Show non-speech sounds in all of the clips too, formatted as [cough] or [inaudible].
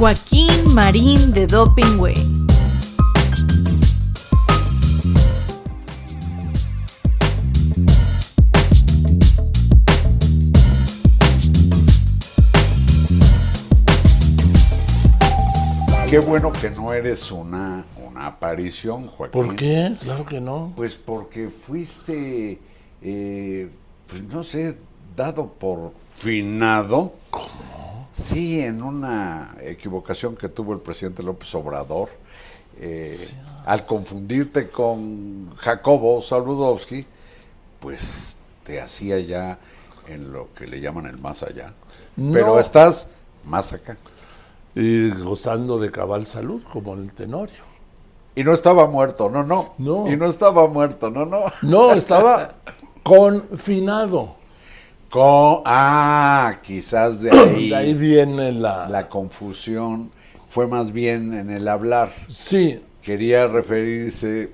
Joaquín Marín de Doping Way. Qué bueno que no eres una, una aparición, Joaquín. ¿Por qué? Claro que no. Pues porque fuiste, eh, pues no sé, dado por finado. ¿Cómo? Sí, en una equivocación que tuvo el presidente López Obrador. eh, Al confundirte con Jacobo Saludowski, pues te hacía ya en lo que le llaman el más allá. No. Pero estás más acá. Y gozando de cabal salud, como el Tenorio. Y no estaba muerto, no, no. No. Y no estaba muerto, no, no. No, estaba [laughs] confinado. Co- ah, quizás de [clears throat] ahí, De ahí viene la... la confusión fue más bien en el hablar. Sí, Quería referirse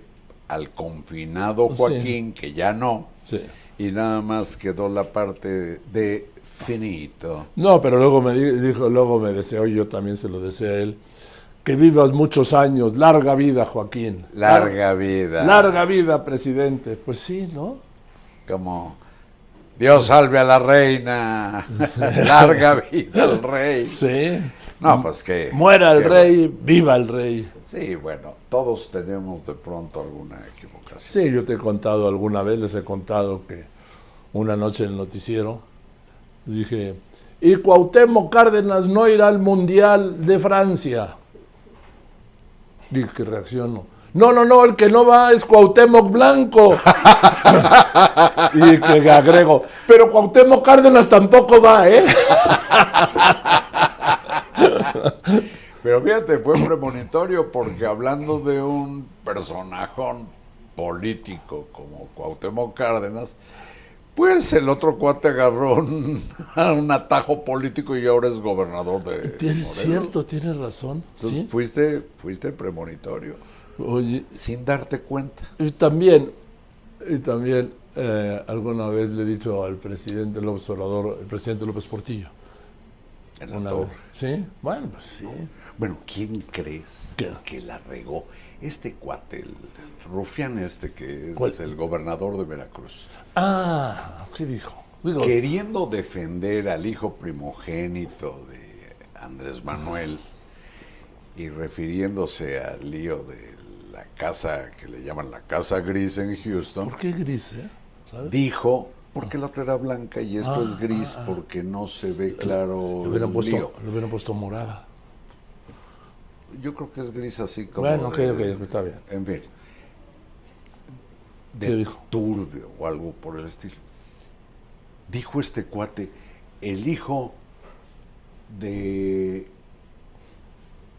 al confinado Sí. Joaquín, que ya no, sí. y nada más quedó la parte de finito. No, pero luego me di- dijo, luego me deseó, y yo también se lo deseo a él, que vivas muchos años, larga vida, Joaquín. Larga vida. Larga vida, presidente. Pues sí, ¿no? Como Dios salve a la reina. [laughs] Larga vida al rey. Sí. No, pues que. Muera el que rey, viva el rey. Sí, bueno, todos tenemos de pronto alguna equivocación. Sí, yo te he contado alguna vez, les he contado que una noche en el noticiero dije, y Cuauhtémoc Cárdenas no irá al Mundial de Francia. Dije que reacciono. No, no, no, el que no va es Cuauhtémoc Blanco. [laughs] y que agrego, pero Cuauhtémoc Cárdenas tampoco va, ¿eh? [laughs] Pero fíjate, fue premonitorio porque hablando de un personajón político como Cuauhtémoc Cárdenas, pues el otro cuate agarró un, [laughs] un atajo político y ahora es gobernador de Es Morelos. cierto, tienes razón. Entonces, ¿sí? fuiste, fuiste premonitorio, Oye, sin darte cuenta. Y también, y también eh, alguna vez le he dicho al presidente López Obrador, el presidente López Portillo, En la una torre. vez. ¿Sí? Bueno, pues sí. Bueno, ¿quién crees ¿Qué? que la regó? Este cuate, el, el rufián este que es ¿Cuál? el gobernador de Veracruz. Ah, ¿qué dijo? Digo, queriendo defender al hijo primogénito de Andrés Manuel y refiriéndose al lío de la casa que le llaman la casa gris en Houston, ¿por qué gris, eh? ¿Sabes? dijo, porque la otra era blanca y esto Ah, es gris ah, ah. porque no se ve claro Le hubieran, puesto, le hubieran puesto morada. Yo creo que es gris así como... Bueno, ok, está bien. En fin. ¿Qué De dijo? turbio o algo por el estilo. Dijo este cuate, el hijo de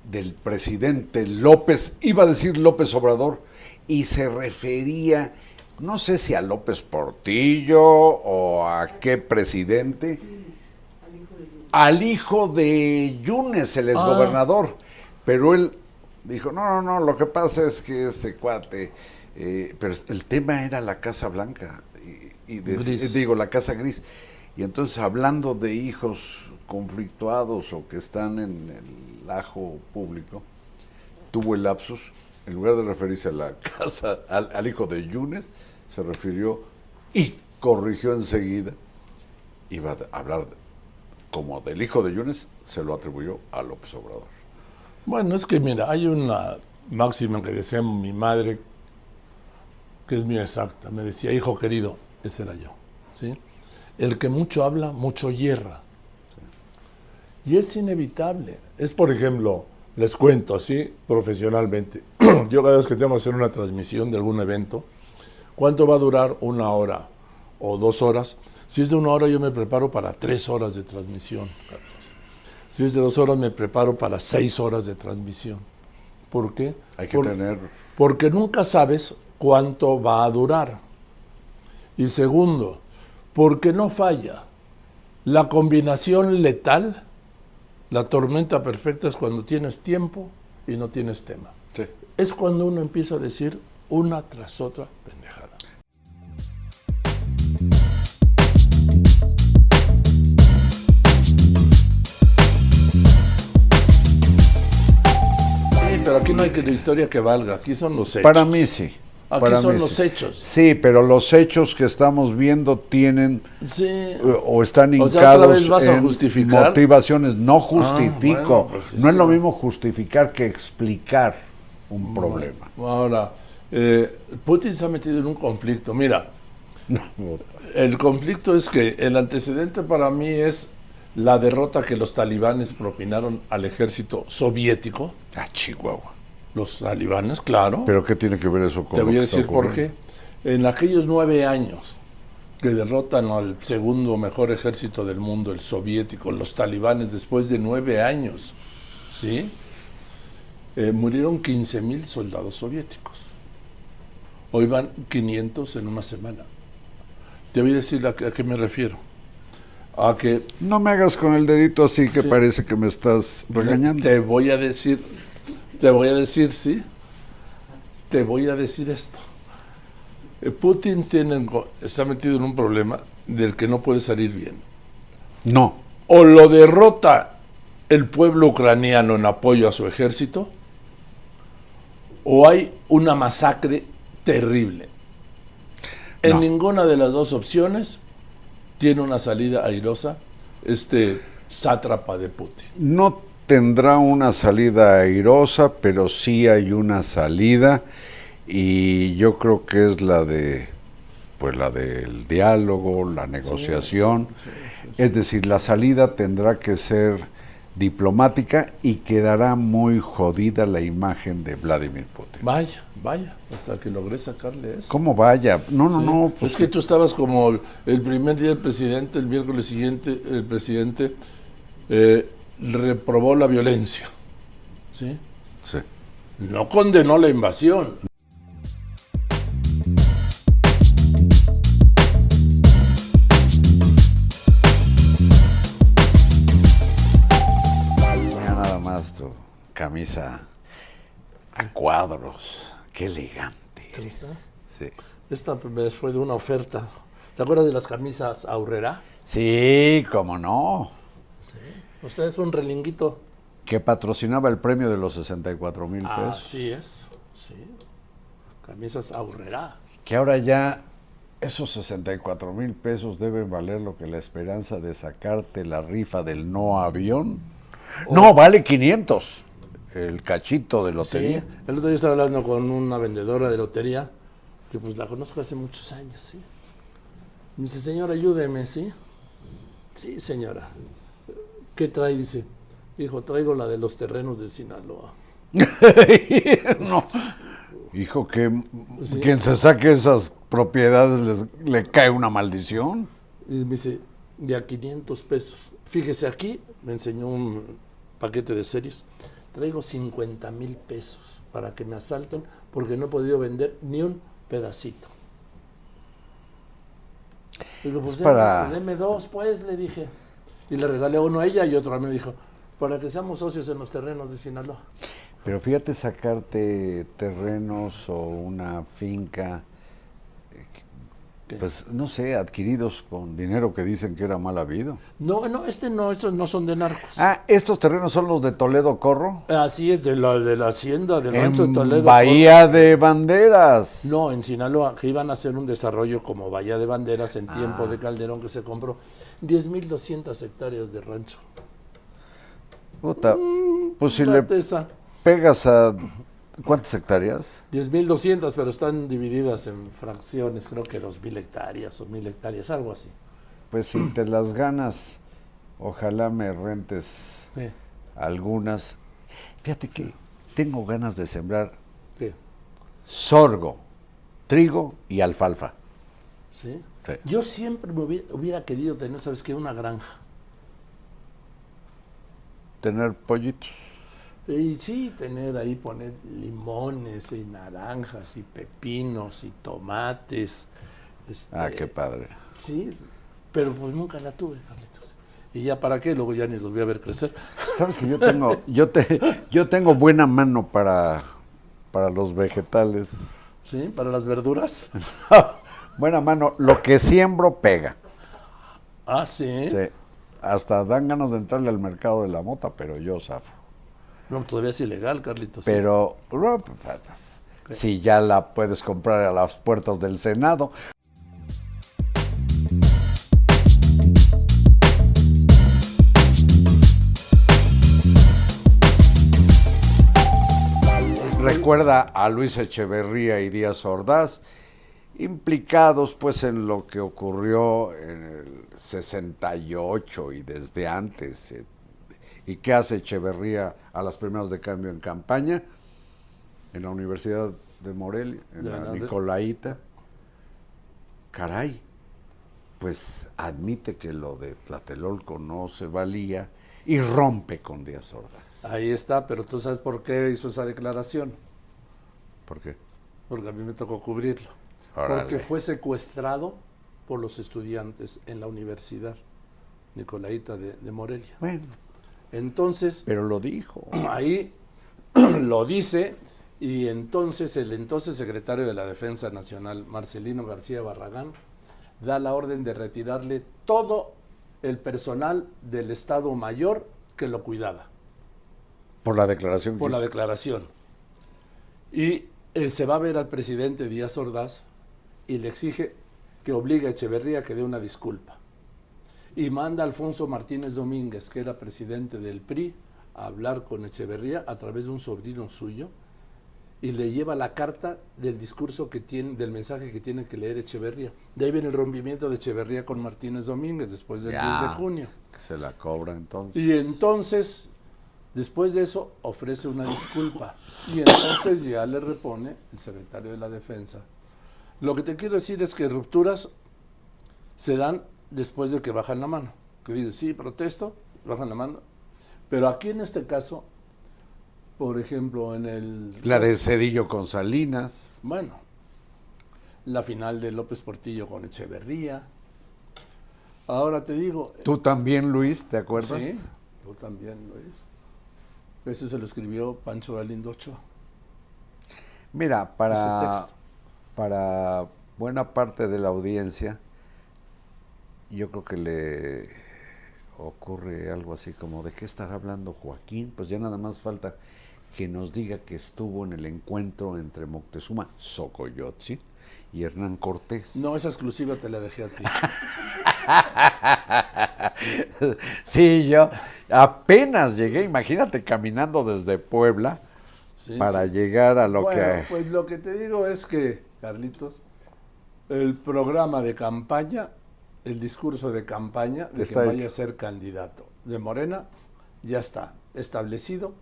del presidente López, iba a decir López Obrador, y se refería, no sé si a López Portillo o a qué presidente, al hijo de Yunes, el exgobernador. Pero él dijo, no, no, no, lo que pasa es que este cuate, eh, pero el tema era la Casa Blanca, y, digo, la Casa Gris. Y entonces hablando de hijos conflictuados o que están en el ajo público, tuvo el lapsus, en lugar de referirse a la [laughs] casa, al, hijo de Yunes, se refirió y corrigió enseguida. Iba a hablar como del hijo de Yunes, se lo atribuyó a López Obrador. Bueno, es que mira, hay una máxima que decía mi madre, que es muy exacta. Me decía, hijo querido, ese era yo. ¿sí? El que mucho habla, mucho hierra. Y es inevitable. Es, por ejemplo, les cuento así profesionalmente. [clears throat] yo cada vez que tengo que hacer una transmisión de algún evento, ¿cuánto va a durar? Una hora o dos horas. Si es de una hora, yo me preparo para tres horas de transmisión. Carlos. Si es de dos horas, me preparo para seis horas de transmisión. ¿Por qué? Hay que Por- tener porque nunca sabes cuánto va a durar. Y segundo, porque no falla. La combinación letal, la tormenta perfecta es cuando tienes tiempo y no tienes tema. sí, Es cuando uno empieza a decir una tras otra pendejada. pero aquí no hay que la historia que valga, aquí son los hechos. Para mí sí. Aquí para son mí los sí. hechos. Sí, pero los hechos que estamos viendo tienen Sí. eh, o están O hincados sea, ¿otra vez vas a en justificar? Ah, motivaciones. No justifico. bueno, pues sí, no es lo mismo justificar que explicar un problema. Ahora, eh, Putin se ha metido en un conflicto. Mira, el conflicto es que el antecedente para mí es la derrota que los talibanes propinaron al ejército soviético. Ah, Chihuahua. Los talibanes, claro. ¿Pero qué tiene que ver eso con Te voy a decir por qué. En aquellos nueve años que derrotan al segundo mejor ejército del mundo, el soviético, los talibanes, después de nueve años, ¿sí? Eh, murieron 15 mil soldados soviéticos. Hoy van 500 en una semana. Te voy a decir a, qué- a qué me refiero. A que No me hagas con el dedito así que Sí. parece que me estás regañando. Te voy a decir, te voy a decir, sí, te voy a decir esto. Eh, Putin tiene, está metido en un problema del que no puede salir bien. No. O lo derrota el pueblo ucraniano en apoyo a su ejército, o hay una masacre terrible. En No. ninguna de las dos opciones tiene una salida airosa este sátrapa de Putin. No tendrá una salida airosa, pero sí hay una salida y yo creo que es la de pues la del diálogo, la negociación. Es decir, la salida tendrá que ser diplomática y quedará muy jodida la imagen de Vladimir Putin. Vaya, vaya, hasta que logré sacarle eso. ¿Cómo vaya? No, no, no, pues es que tú estabas como el primer día del presidente, el miércoles siguiente el presidente eh, reprobó la violencia, ¿sí? sí. No condenó la invasión. Mira nada más tu camisa a cuadros. Qué elegante. ¿Te gusta? Sí. Esta me fue de una oferta. ¿Te acuerdas de las camisas Aurrera? Sí, cómo no. Sí. Usted es un relinguito. Que patrocinaba el premio de los 64 mil pesos. Así es, sí. Camisas Aurrera. Que ahora ya esos 64 mil pesos deben valer lo que la esperanza de sacarte la rifa del no avión. No, vale 500. El cachito de Sí, lotería. el otro día estaba hablando con una vendedora de lotería, que pues la conozco hace muchos años, ¿sí? Me dice, señora, ayúdeme, ¿sí? Sí, señora. ¿Qué trae? Dice, hijo, traigo la de los terrenos de Sinaloa. [laughs] no. Hijo, que Sí. quien se saque esas propiedades les- le cae una maldición. Y me dice, de a 500 pesos. Fíjese, aquí me enseñó un paquete de series. Traigo 50 mil pesos para que me asalten porque no he podido vender ni un pedacito. Digo, pues para- deme dos, pues, le dije. Y le regalé uno a ella y otro a mí. Me dijo, para que seamos socios en los terrenos de Sinaloa. Pero fíjate sacarte terrenos o una finca. Pues no sé, adquiridos con dinero que dicen que era mal habido. No, no, este no, estos no son de narcos. Ah, estos terrenos son los de Toledo Corro. Así es, de la, de la hacienda del rancho de Toledo. Bahía de Banderas. No, en Sinaloa, que iban a hacer un desarrollo como Bahía de Banderas en tiempo Ah. de Calderón que se compró 10.200 hectáreas de rancho. Puta, pues si le pegas a... ¿Cuántas hectáreas? 10.200, pero están divididas en fracciones, creo que 2.000 hectáreas o 1.000 hectáreas, algo así. Pues si te las ganas, ojalá me rentes Sí, algunas. Fíjate que tengo ganas de sembrar sí, sorgo, trigo y alfalfa. sí. Sí. Yo siempre me hubiera, hubiera querido tener, ¿sabes qué? Una granja. Tener pollitos. Y sí, tener ahí, poner limones y naranjas y pepinos y tomates. este, Ah, qué padre. Sí, pero pues nunca la tuve, Carlitos. ¿Y ya para qué? Luego ya ni los voy a ver crecer. Sabes que yo tengo, yo te, yo tengo buena mano para, para los vegetales. ¿Sí? Para las verduras. [laughs] buena mano, lo que siembro pega. Ah, sí. Sí. Hasta dan ganas de entrarle al mercado de la mota, pero yo zafo. No, todavía es ilegal, Carlitos. sí. Pero si ya la puedes comprar a las puertas del Senado. Recuerda a Luis Echeverría y Díaz Ordaz, implicados pues en lo que ocurrió en el 68 y desde antes. ¿Y qué hace Echeverría a las primeras de cambio en campaña? En la Universidad de Morelia, en la Nicolaita. Caray, pues admite que lo de Tlatelolco no se valía y rompe con Díaz Ordaz. Ahí está, pero tú sabes por qué hizo esa declaración. ¿Por qué? Porque a mí me tocó cubrirlo. Órale. Porque fue secuestrado por los estudiantes en la universidad Nicolaita de, de Morelia. Bueno, Entonces, pero lo dijo. ahí [clears throat] lo dice y entonces el entonces secretario de la Defensa Nacional, Marcelino García Barragán, da la orden de retirarle todo el personal del Estado Mayor que lo cuidaba Por la declaración por la declaración. Y eh, se va a ver al presidente Díaz Ordaz y le exige que obligue a Echeverría a que dé una disculpa. Y manda a Alfonso Martínez Domínguez, que era presidente del PRI, a hablar con Echeverría a través de un sobrino suyo y le lleva la carta del discurso que tiene, del mensaje que tiene que leer Echeverría. De ahí viene el rompimiento de Echeverría con Martínez Domínguez después del Ya. 10 de junio. Que se la cobra entonces. Y entonces, después de eso, ofrece una disculpa. Y entonces ya le repone el secretario de la Defensa. Lo que te quiero decir es que rupturas se dan después de que bajan la mano. Que dices, sí, protesto, bajan la mano. Pero aquí en este caso, por ejemplo, en el... La de Cedillo con Salinas. Bueno, la final de López Portillo con Echeverría. Ahora te digo, Tú también, Luis, ¿te acuerdas? Sí, tú también, Luis. Eso se lo escribió Pancho Galindo Ochoa. Mira, Ese para, para buena parte de la audiencia, yo creo que le ocurre algo así como, ¿de qué estará hablando Joaquín? Pues ya nada más falta que nos diga que estuvo en el encuentro entre Moctezuma Xocoyotzin y Hernán Cortés. No, esa exclusiva te la dejé a ti. [laughs] Sí, yo apenas llegué, imagínate caminando desde Puebla Sí, para sí. llegar a lo bueno, que... pues lo que te digo es que, Carlitos, el programa de campaña, el discurso de campaña de Está que vaya hecho. a ser candidato de Morena, ya está establecido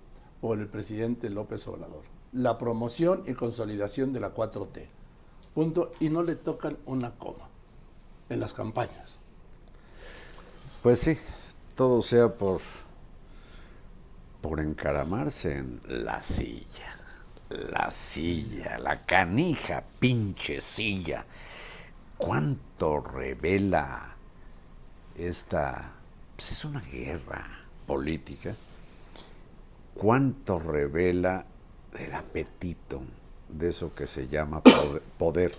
por el presidente López Obrador. La promoción y consolidación de la 4T. Punto. Y no le tocan una coma en las campañas. Pues sí, todo sea por, por encaramarse en la silla. La silla, la canija, pinche silla. ¿Cuánto revela esta... pues es una guerra política. ¿Cuánto revela el apetito de eso que se llama poder? poder?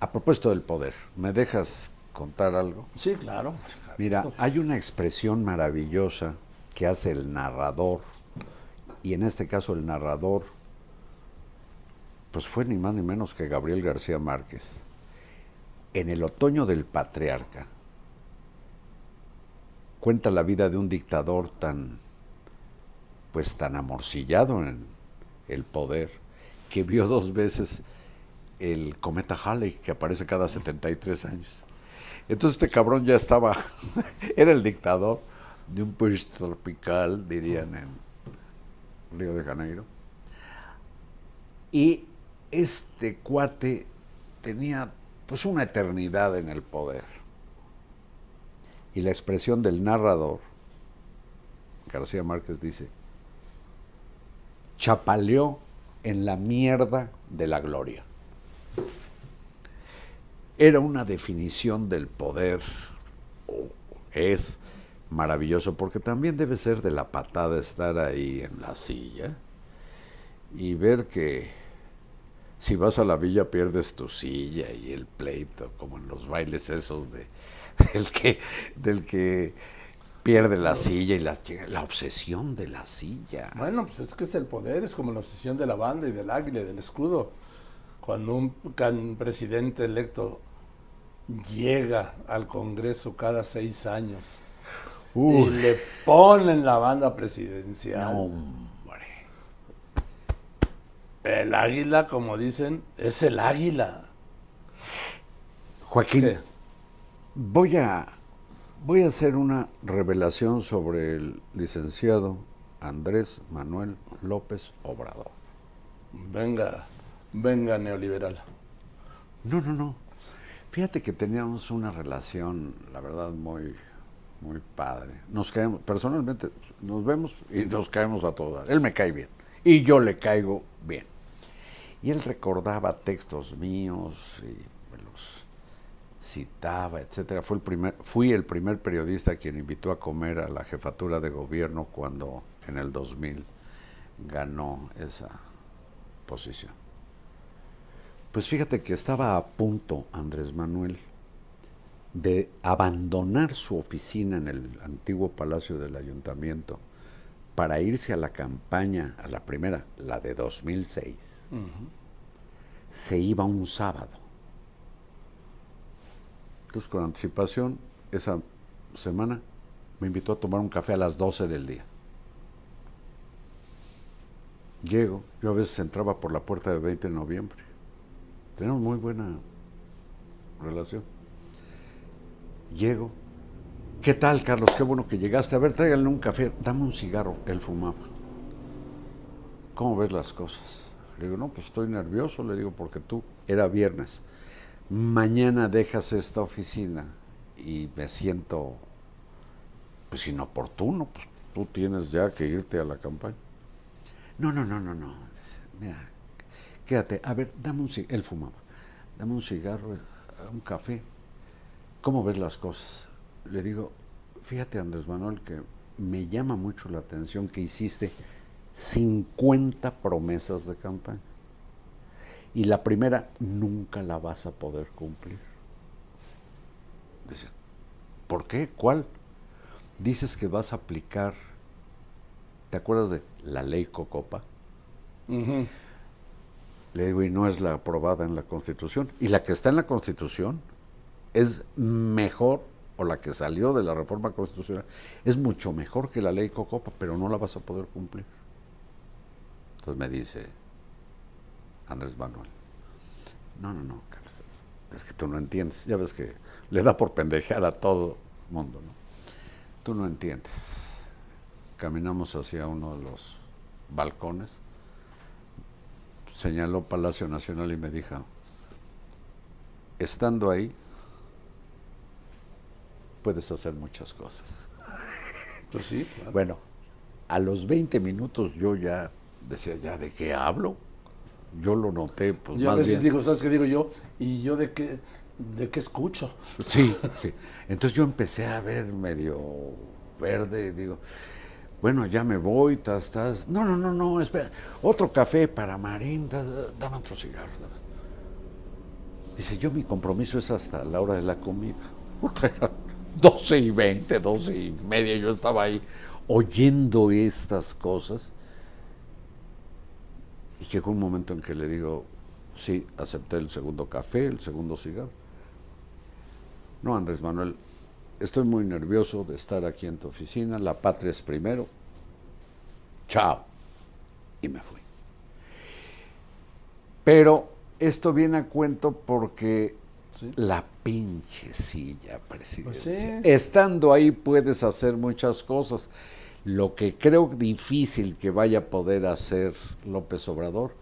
A propósito del poder, ¿me dejas contar algo? Sí, claro. Mira, hay una expresión maravillosa que hace el narrador, y en este caso el narrador, pues fue ni más ni menos que Gabriel García Márquez. En el otoño del patriarca, cuenta la vida de un dictador tan, pues tan amorcillado en el poder, que vio dos veces el cometa Halley, que aparece cada 73 años. Entonces este cabrón ya estaba, [laughs] era el dictador de un país tropical, dirían en Río de Janeiro. Y este cuate tenía pues una eternidad en el poder. Y la expresión del narrador, García Márquez dice, chapaleó en la mierda de la gloria era una definición del poder, o es maravilloso, porque también debe ser de la patada estar ahí en la silla y ver que si vas a la villa pierdes tu silla y el pleito, como en los bailes esos de [laughs] del que, del que pierde la silla y la, la obsesión de la silla. Bueno, pues es que es el poder, es como la obsesión de la banda y del águila y del escudo. Cuando un can- presidente electo llega al Congreso cada seis años y Uy, le ponen la banda presidencial. no. El águila, como dicen, es el águila. Joaquín, ¿Qué? voy a, voy a hacer una revelación sobre el licenciado Andrés Manuel López Obrador. Venga, venga neoliberal. No, no, no. Fíjate que teníamos una relación, la verdad, muy, muy padre. Nos caemos, personalmente, nos vemos y nos caemos a todas. Él me cae bien y yo le caigo bien. Y él recordaba textos míos y me los citaba, etcétera. Fue el primer, fui el primer periodista quien invitó a comer a la jefatura de gobierno cuando en el 2000 ganó esa posición. Pues fíjate que estaba a punto Andrés Manuel de abandonar su oficina en el antiguo palacio del ayuntamiento para irse a la campaña, a la primera, la de 2006. Se iba un sábado. Entonces, con anticipación, esa semana me invitó a tomar un café a las 12 del día. Llego, yo a veces entraba por la puerta de 20 de noviembre. Tenemos muy buena relación. Llego. ¿Qué tal, Carlos? Qué bueno que llegaste. A ver, tráiganle un café. Dame un cigarro. Él fumaba. ¿Cómo ves las cosas? Le digo, no, pues estoy nervioso. Le digo, porque tú, era viernes. Mañana dejas esta oficina y me siento, pues, inoportuno. Pues tú tienes ya que irte a la campaña. No, no, no, no, no. Mira, quédate. A ver, dame un cigarro. Él fumaba. Dame un cigarro, un café. ¿Cómo ves las cosas? Le digo, fíjate Andrés Manuel que me llama mucho la atención que hiciste 50 promesas de campaña. Y la primera nunca la vas a poder cumplir. Dice, ¿por qué? ¿Cuál? Dices que vas a aplicar, ¿te acuerdas de la ley Cocopa? Le digo, y no es la aprobada en la Constitución. Y la que está en la Constitución es mejor, o la que salió de la reforma constitucional, es mucho mejor que la ley Cocopa, pero no la vas a poder cumplir. Entonces me dice Andrés Manuel, no, no, no, Carlos, es que tú no entiendes. Ya ves que le da por pendejear a todo mundo, ¿no? Tú no entiendes. Caminamos hacia uno de los balcones señaló Palacio Nacional y me dijo, estando ahí, puedes hacer muchas cosas. Pues sí, claro. Bueno, a los 20 minutos yo ya decía, ¿ya de qué hablo? Yo lo noté, pues yo a más veces bien. digo, ¿sabes qué digo yo? ¿Y yo de qué, de qué escucho? Sí, [laughs] sí. Entonces yo empecé a ver medio verde, digo, bueno, ya me voy, estás, estás. No, no, no, no, espera. Otro café para Marín, da- da- dame otro cigarro. dame. Dice, yo mi compromiso es hasta la hora de la comida. [laughs] Puta, eran 12 y 20, 12 y media, yo estaba ahí oyendo estas cosas. Y llegó un momento en que le digo, sí, acepté el segundo café, el segundo cigarro. No, Andrés Manuel, estoy muy nervioso de estar aquí en tu oficina, la patria es primero. Chao. Y me fui. Pero esto viene a cuento porque Sí. la pinche silla presidencial. sí. Estando ahí puedes hacer muchas cosas. Lo que creo difícil que vaya a poder hacer López Obrador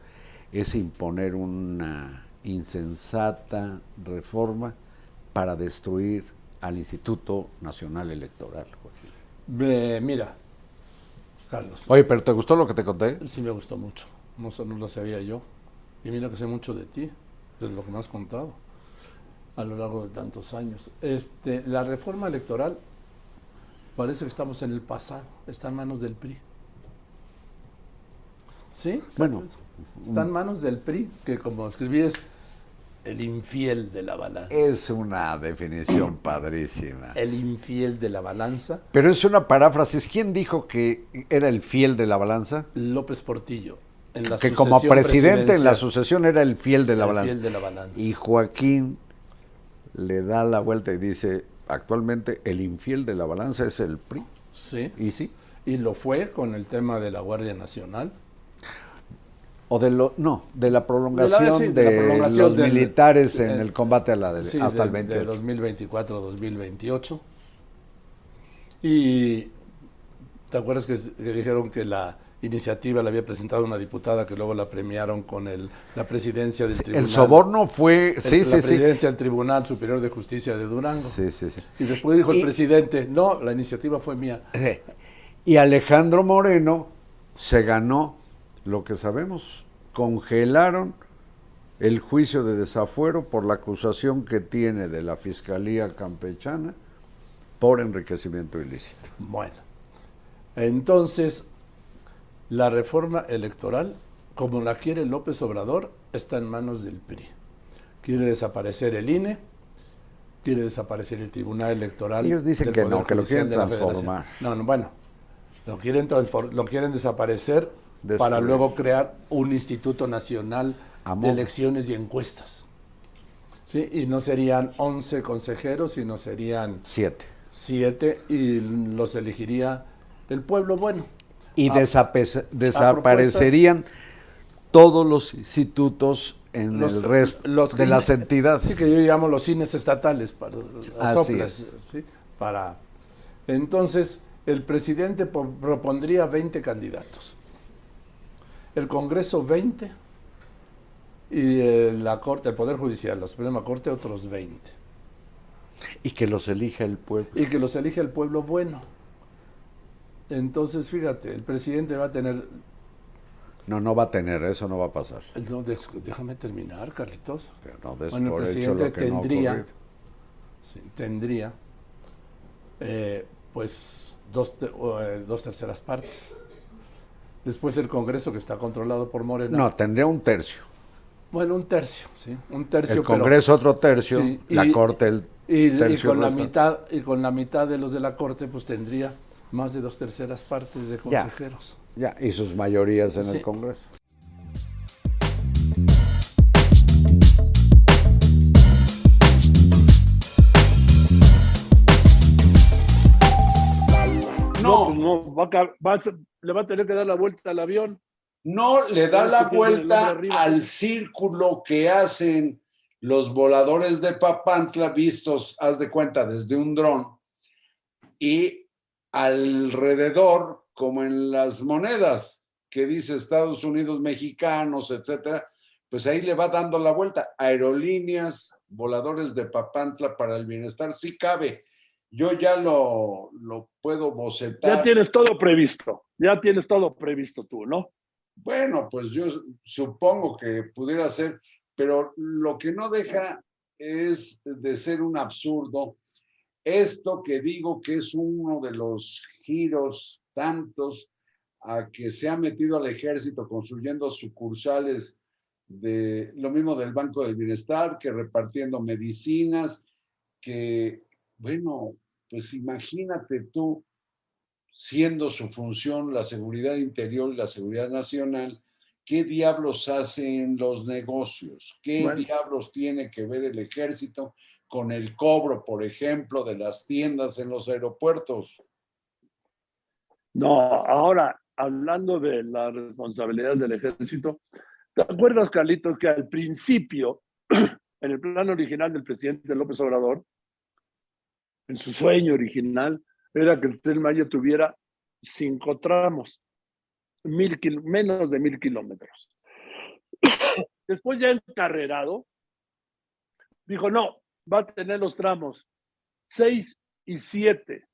es imponer una insensata reforma para destruir al Instituto Nacional Electoral. Ve, mira, Carlos, Oye, pero ¿te gustó lo que te conté? sí me gustó mucho. No, no lo sabía yo. Y mira que sé mucho de ti, de lo que me has contado a lo largo de tantos años. Este, la reforma electoral parece que estamos en el pasado, está en manos del PRI. ¿Sí? Bueno, Está en manos del PRI, que como escribí es el infiel de la balanza. Es una definición padrísima. El infiel de la balanza, Pero es una paráfrasis. ¿Quién dijo que era el fiel de la balanza? López Portillo. En la que como presidente en la sucesión era el fiel de la el balanza. fiel de la balanza. Y Joaquín le da la vuelta y dice, actualmente el infiel de la balanza es el PRI. Sí, ¿Y sí? y lo fue con el tema de la Guardia Nacional. O de lo, no, de la prolongación sí, de, de la prolongación los del- militares en el combate a la Sí, hasta de, el 28. de 2024-2028. Y ¿te acuerdas que, que dijeron que la iniciativa la había presentado una diputada que luego la premiaron con el, la presidencia del tribunal? el soborno fue, el- sí, la sí, sí. presidencia del Tribunal Superior de Justicia de Durango. Sí, sí, sí. Y después dijo el presidente, no, la iniciativa fue mía. Y Alejandro Moreno se ganó lo que sabemos. Congelaron el juicio de desafuero por la acusación que tiene de la Fiscalía Campechana por enriquecimiento ilícito. Bueno, entonces la reforma electoral, como la quiere López Obrador, está en manos del PRI. Quiere desaparecer el INE, quiere desaparecer el Tribunal Electoral. Ellos dicen que no, que lo quieren transformar. No, no, bueno, lo quieren, lo quieren desaparecer Destruir. para luego crear un Instituto Nacional de. Elecciones y Encuestas. ¿Sí? Y no serían 11 consejeros, sino serían Siete. siete y los elegiría el pueblo bueno. Y A- desape- desaparecerían todos los institutos en Los- el resto los de las [laughs] entidades. Sí, que yo llamo los cines estatales para las para entonces el presidente po- propondría 20 candidatos. El Congreso 20 y eh, la Corte, el Poder Judicial, la Suprema Corte otros 20. Y que los elija el pueblo. Y que los elige el pueblo bueno. Entonces, fíjate, el presidente va a tener No, no va a tener, eso no va a pasar. No, dex- déjame terminar, Carlitos. Pero no des Bueno, el hecho presidente lo que tendría, sí, tendría, eh, pues, dos, eh, dos terceras partes. Después el Congreso, que está controlado por Morena. No, tendría un tercio. Bueno, un tercio, sí, un tercio. El pero- Congreso otro tercio, Sí, la y- Corte el y, y tercio con la mitad y con la mitad de los de la Corte, pues tendría más de dos terceras partes de consejeros. Ya, y sus mayorías en Sí. el Congreso. No, no, va a va le va a tener que dar la vuelta al avión. No, le da la vuelta al círculo que hacen los voladores de Papantla vistos, haz de cuenta, desde un dron, y alrededor, como en las monedas que dice Estados Unidos mexicanos, etcétera, pues ahí le va dando la vuelta. Aerolíneas, voladores de Papantla para el bienestar, sí cabe. Yo ya lo, lo puedo bocetar. Ya tienes todo previsto, ya tienes todo previsto tú, ¿no? Bueno, pues yo supongo que pudiera ser, pero lo que no deja es de ser un absurdo. Esto que digo que es uno de los giros tantos a que se ha metido al ejército construyendo sucursales de lo mismo del Banco del Bienestar, que repartiendo medicinas, que, bueno, pues imagínate tú siendo su función la seguridad interior y la seguridad nacional, ¿qué diablos hacen los negocios? ¿Qué Bueno. diablos tiene que ver el ejército con el cobro, por ejemplo, de las tiendas en los aeropuertos? No, ahora, hablando de la responsabilidad del ejército, ¿te acuerdas, Carlitos, que al principio, [clears throat] en el plan original del presidente López Obrador, en su sueño original, era que el Tren Maya tuviera cinco tramos, mil menos de mil kilómetros. Después ya encarrerado, dijo, no, va a tener los tramos seis y siete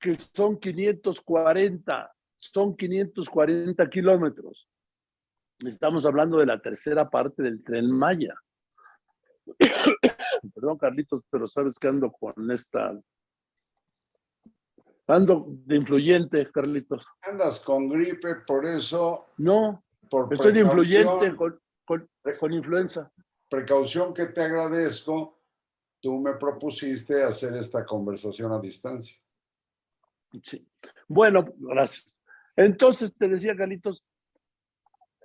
que son 540, son 540 kilómetros. Estamos hablando de la tercera parte del tren Maya. [coughs] Perdón, Carlitos, pero sabes que ando con esta. Ando de influyente, Carlitos. Andas con gripe, por eso, No, por estoy de influyente con, con, con influenza. precaución que te agradezco, tú me propusiste hacer esta conversación a distancia. Sí. Bueno, gracias. Entonces te decía, Galitos,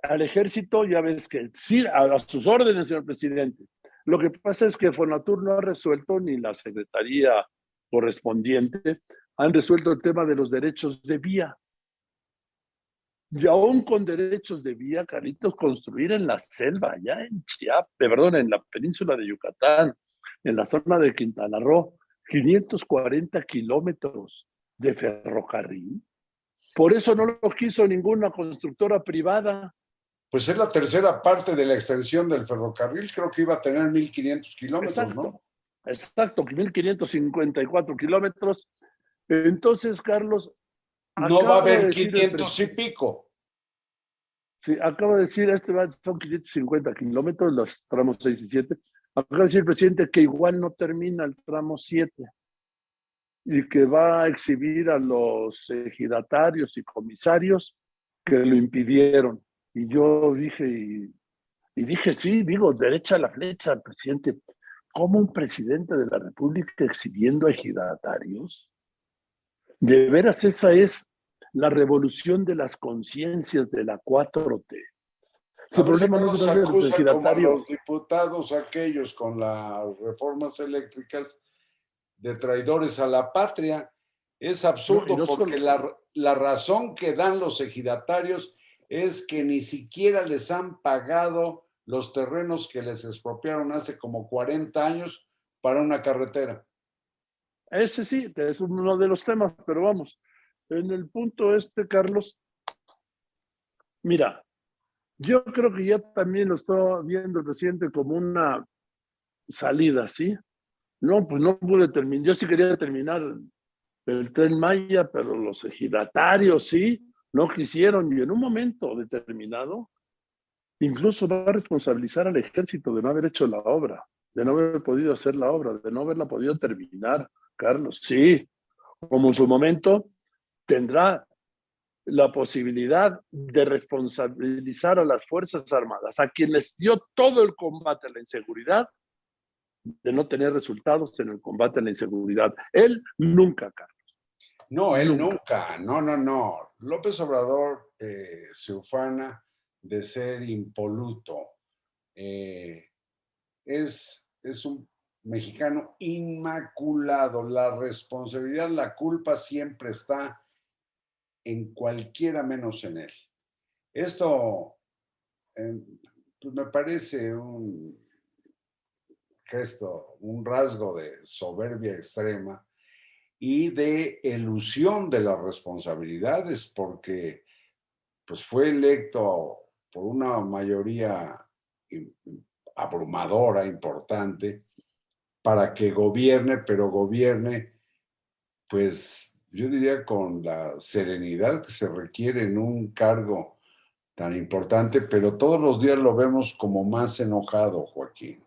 al ejército ya ves que sí, a, sus órdenes, señor presidente. Lo que pasa es que Fonatur no ha resuelto ni la secretaría correspondiente han resuelto el tema de los derechos de vía. Y aún con derechos de vía, Carlitos, construir en la selva, ya en Chiapas, perdón, en la península de Yucatán, en la zona de Quintana Roo, 540 kilómetros de ferrocarril. Por eso no lo quiso ninguna constructora privada. Pues es la tercera parte de la extensión del ferrocarril, creo que iba a tener 1.500 kilómetros, exacto, ¿no? Exacto, 1.554 kilómetros. Entonces, Carlos... No va a haber 500 y pico. Sí, acaba de decir, este va, son 550 kilómetros, los tramos 6 y 7. Acaba de decir el presidente que igual no termina el tramo 7 y que va a exhibir a los ejidatarios y comisarios que lo impidieron. Y yo dije, y, dije, sí, digo, derecha a la flecha presidente. ¿Cómo un presidente de la República exhibiendo a ejidatarios? De veras, esa es la revolución de las conciencias de la 4T. El problema no es los diputados aquellos con las reformas eléctricas de traidores a la patria. Es absurdo porque la, la razón que dan los ejidatarios es que ni siquiera les han pagado los terrenos que les expropiaron hace como 40 años para una carretera. Ese sí, es uno de los temas, pero vamos, en el punto este, Carlos, mira, yo creo que ya también lo está viendo el presidente como una salida, ¿sí? No, pues no pude terminar. Yo sí quería terminar el tren Maya, pero los ejidatarios sí, no quisieron. Y en un momento determinado, incluso va a responsabilizar al ejército de no haber hecho la obra, de no haber podido hacer la obra, de no haberla podido terminar, Carlos. Sí, como en su momento tendrá la posibilidad de responsabilizar a las Fuerzas Armadas, a quienes dio todo el combate a la inseguridad, de no tener resultados en el combate a la inseguridad. Él nunca, Carlos. No, él nunca. No, no, no. López Obrador eh, se ufana de ser impoluto. Eh, es, es un mexicano inmaculado. La responsabilidad, la culpa siempre está en cualquiera menos en él. Esto eh, pues me parece un gesto, un rasgo de soberbia extrema y de elusión de las responsabilidades, porque pues fue electo por una mayoría abrumadora, importante, para que gobierne, pero gobierne, pues yo diría con la serenidad que se requiere en un cargo tan importante, pero todos los días lo vemos como más enojado, Joaquín.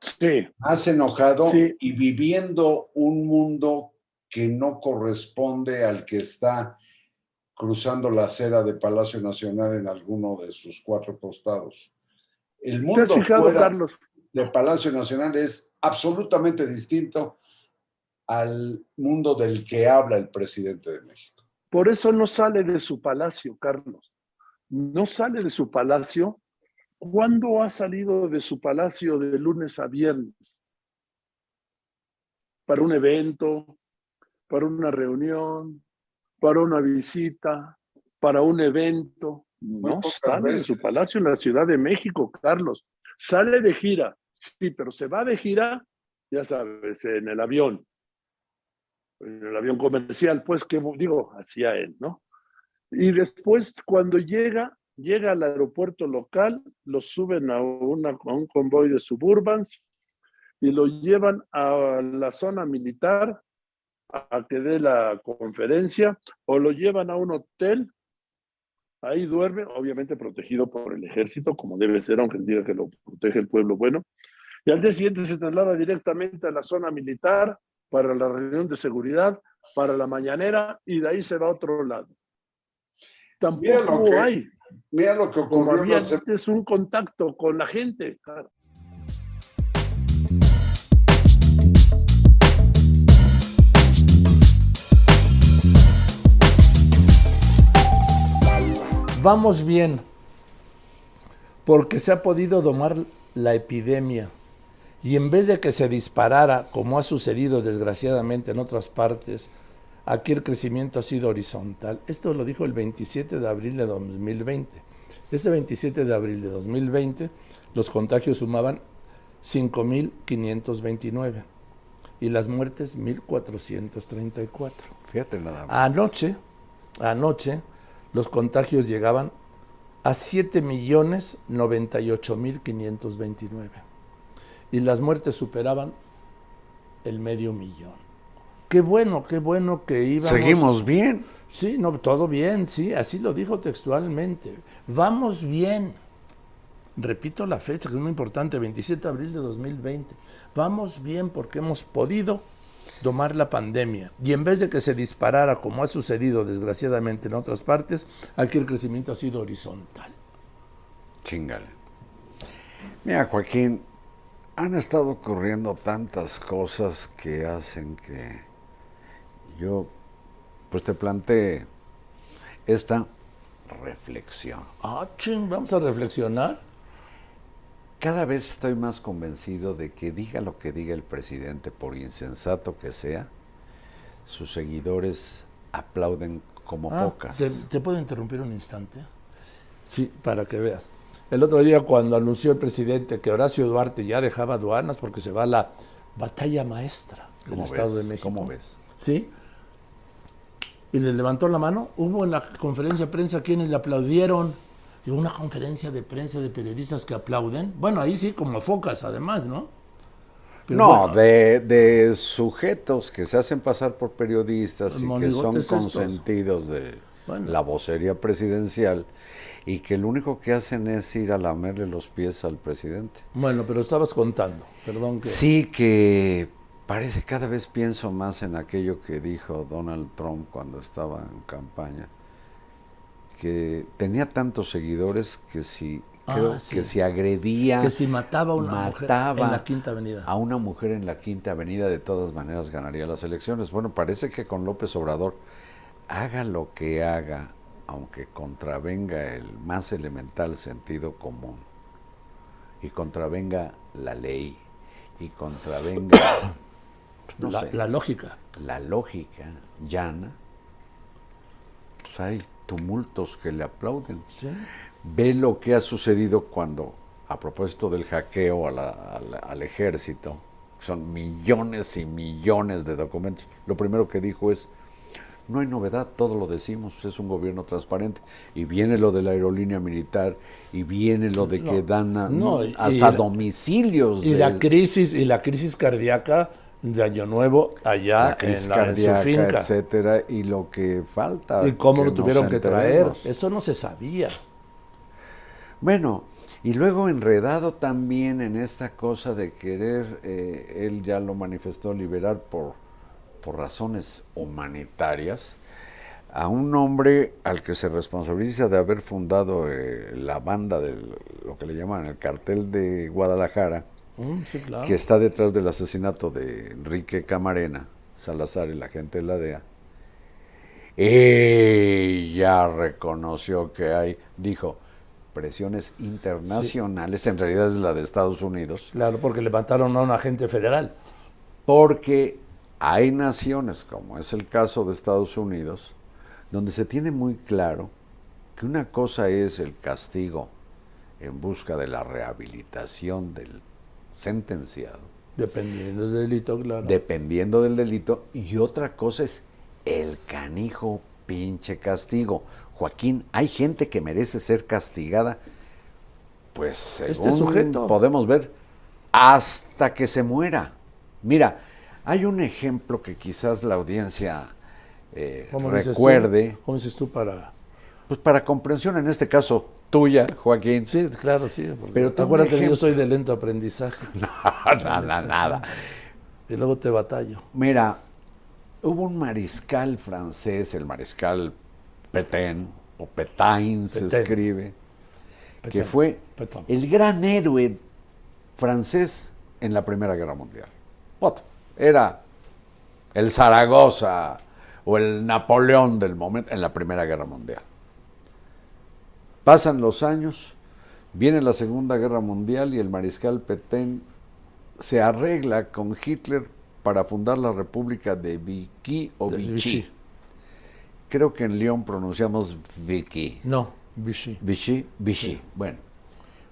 Sí. Más enojado y viviendo un mundo que no corresponde al que está cruzando la acera de Palacio Nacional en alguno de sus cuatro costados. El mundo fuera de Palacio Nacional es absolutamente distinto al mundo del que habla el presidente de México. Por eso no sale de su palacio, Carlos. No sale de su palacio ¿Cuándo ha salido de su palacio de lunes a viernes? Para un evento, para una reunión, para una visita, para un evento. No sale de su palacio en la Ciudad de México, Carlos. Sale de gira, sí, pero se va de gira, ya sabes, en el avión. En el avión comercial, pues, que digo, hacia él, ¿no? Y después, cuando llega, llega al aeropuerto local, lo suben a, una, un convoy de suburbans y lo llevan a la zona militar a que dé la conferencia o lo llevan a un hotel, ahí duerme, obviamente protegido por el ejército, como debe ser, aunque diga que lo protege el pueblo bueno, y al día siguiente se traslada directamente a la zona militar para la reunión de seguridad, para la mañanera y de ahí se va a otro lado. Tampoco mira lo que, hay. Mira lo que ocurrió. Como había hace... antes un contacto con la gente. Vamos bien, porque se ha podido domar la epidemia. Y en vez de que se disparara, como ha sucedido desgraciadamente en otras partes, aquí el crecimiento ha sido horizontal. Esto lo dijo el 27 de abril de 2020. Ese 27 de abril de 2020 los contagios sumaban 5.529 y las muertes 1.434. Fíjate nada más. Anoche, anoche, los contagios llegaban a 7.098.529 y las muertes superaban el medio millón. Qué bueno, qué bueno que íbamos. Seguimos bien. Sí, no, todo bien, sí, así lo dijo textualmente. Vamos bien. Repito la fecha, que es muy importante, 27 de abril de 2020. Vamos bien porque hemos podido domar la pandemia. Y en vez de que se disparara, como ha sucedido desgraciadamente en otras partes, aquí el crecimiento ha sido horizontal. Chingale. Mira, Joaquín, han estado ocurriendo tantas cosas que hacen que yo, pues te plantee esta reflexión. Ah, ching, vamos a reflexionar. Cada vez estoy más convencido de que diga lo que diga el presidente, por insensato que sea, sus seguidores aplauden como Ah, pocas. ¿te, te puedo interrumpir un instante? Sí, para que veas. El otro día cuando anunció el presidente que Horacio Duarte ya dejaba aduanas porque se va a la batalla maestra del ¿Cómo Estado de México. ¿Cómo ves? Sí. Y le levantó la mano. Hubo en la conferencia de prensa quienes le aplaudieron. Y una conferencia de prensa de periodistas que aplauden. Bueno, ahí sí, como focas además, ¿no? Pero no, bueno, de, de sujetos que se hacen pasar por periodistas y que son estos. consentidos de Bueno. la vocería presidencial y que lo único que hacen es ir a lamerle los pies al presidente. Bueno, pero estabas contando. Perdón que... Sí que parece cada vez pienso más en aquello que dijo Donald Trump cuando estaba en campaña, que tenía tantos seguidores que si Ah, sí. que si agredía Que si mataba a una mujer en la Quinta Avenida. a una mujer en la Quinta Avenida de todas maneras ganaría las elecciones. Bueno, parece que con López Obrador haga lo que haga, aunque contravenga el más elemental sentido común y contravenga la ley y contravenga [coughs] no la, sé, la lógica. la lógica llana, pues hay tumultos que le aplauden. ¿sí? Ve lo que ha sucedido cuando, a propósito del hackeo a la- al, al ejército, son millones y millones de documentos, lo primero que dijo es, no hay novedad, todo lo decimos, es un gobierno transparente. Y viene lo de la aerolínea militar, y viene lo de que No, dan a- no, hasta y- domicilios. Y de- la crisis, y la crisis cardíaca de Año Nuevo allá la crisis en, la- en cardíaca, su finca. etcétera, y lo que falta. Y cómo que lo tuvieron que traer. Eso no se sabía. Bueno, y luego enredado también en esta cosa de querer, eh, él ya lo manifestó, liberar por, por razones humanitarias a un hombre al que se responsabiliza de haber fundado eh, la banda de lo que le llaman el cartel de Guadalajara, Mm, sí, claro. que está detrás del asesinato de Enrique Camarena, Salazar y la gente de la DEA. Ella reconoció que hay, dijo, presiones internacionales, en realidad es la de Estados Unidos, Claro, porque le mataron a un agente federal. porque hay naciones, como es el caso de Estados Unidos, donde se tiene muy claro que una cosa es el castigo en busca de la rehabilitación del sentenciado, Dependiendo del delito, claro. dependiendo del delito, y otra cosa es el canijo pinche castigo. Joaquín, hay gente que merece ser castigada, pues según Este sujeto. podemos ver, hasta que se muera. Mira, hay un ejemplo que quizás la audiencia eh, ¿Cómo dices tú? recuerde, ¿Cómo dices tú para...? pues para comprensión en este caso tuya, Joaquín. Sí, claro, sí. Pero tú acuérdate que yo ejemplo. soy de lento aprendizaje. [laughs] nada, nada. Y luego te batallo. Mira, hubo un mariscal francés, el mariscal Petain, o Petain se Petain. escribe, que fue el gran héroe francés en la Primera Guerra Mundial. Otro, era el Zaragoza o el Napoleón del momento en la Primera Guerra Mundial. Pasan los años, viene la Segunda Guerra Mundial y el mariscal Petén se arregla con Hitler para fundar la República de Vichy o De Vichy. Vichy. Creo que en León pronunciamos Vichy. No, Vichy. Vichy, Vichy. Bueno,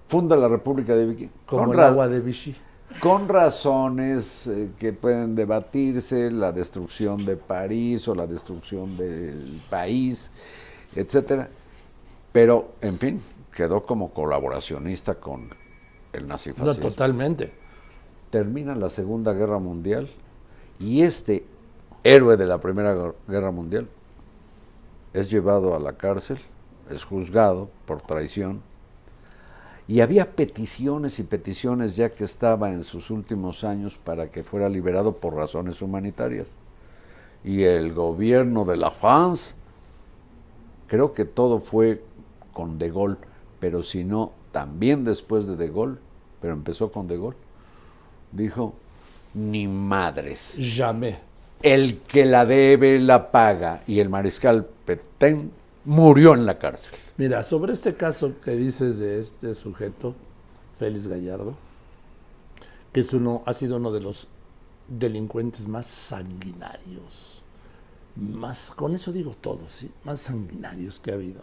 funda la República de Vichy. Como Con el agua de Vichy. Con razones eh, que pueden debatirse, la destrucción de París o la destrucción del país, etcétera. Pero, en fin, quedó como colaboracionista con el No, nazifascismo. totalmente. Termina la Segunda Guerra Mundial y este héroe de la Primera Guer- Guerra Mundial es llevado a la cárcel, es juzgado por traición y había peticiones y peticiones ya que estaba en sus últimos años para que fuera liberado por razones humanitarias. Y el gobierno de la France, creo que todo fue con De Gaulle, pero si no, también después de De Gaulle, pero empezó con De Gaulle, dijo, ni madres. Jamais. El que la debe la paga. Y el mariscal Petén murió en la cárcel. Mira, sobre este caso que dices de este sujeto, Félix Gallardo, que es uno, ha sido uno de los delincuentes más sanguinarios, más, con eso digo todo, ¿sí? más sanguinarios que ha habido.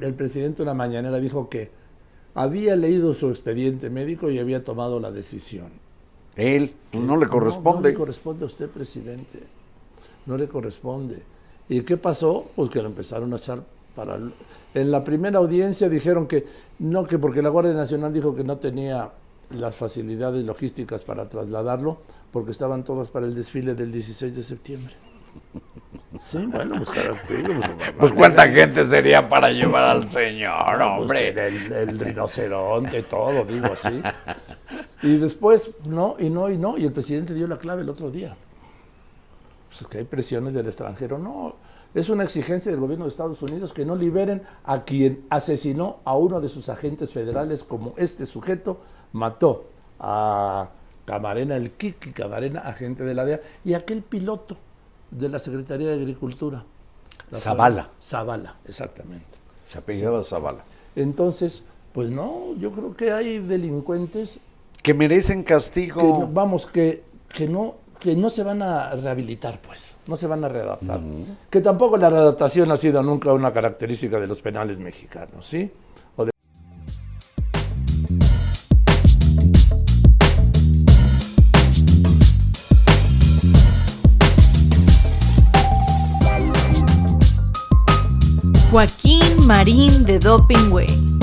El presidente una mañanera dijo que había leído su expediente médico y había tomado la decisión. Él pues, no le No, corresponde. No, le corresponde a usted, presidente. No le corresponde. ¿Y qué pasó? Pues que lo empezaron a echar para... En la primera audiencia dijeron que no, que porque la Guardia Nacional dijo que no tenía las facilidades logísticas para trasladarlo, porque estaban todas para el desfile del 16 de septiembre. [laughs] Sí, bueno, pues claro, te digo, pues, Pues cuánta gente sería para llevar al señor, pues, hombre. El, el rinoceronte, todo, digo así. Y después, no, y no, y no. Y el presidente dio la clave el otro día. Pues que hay presiones del extranjero. No, es una exigencia del gobierno de Estados Unidos que no liberen a quien asesinó a uno de sus agentes federales, como este sujeto mató a Camarena, el Kiki Camarena, agente de la DEA, y aquel piloto de la Secretaría de Agricultura. La Zavala. Zavala, exactamente. Se apellidaba Zavala. Entonces, pues no, yo creo que hay delincuentes Que merecen castigo. que, vamos, que, que no que no se van a rehabilitar, pues, no se van a readaptar. Que tampoco la readaptación ha sido nunca una característica de los penales mexicanos, ¿sí? O de- Joaquín Marín de Doping Way.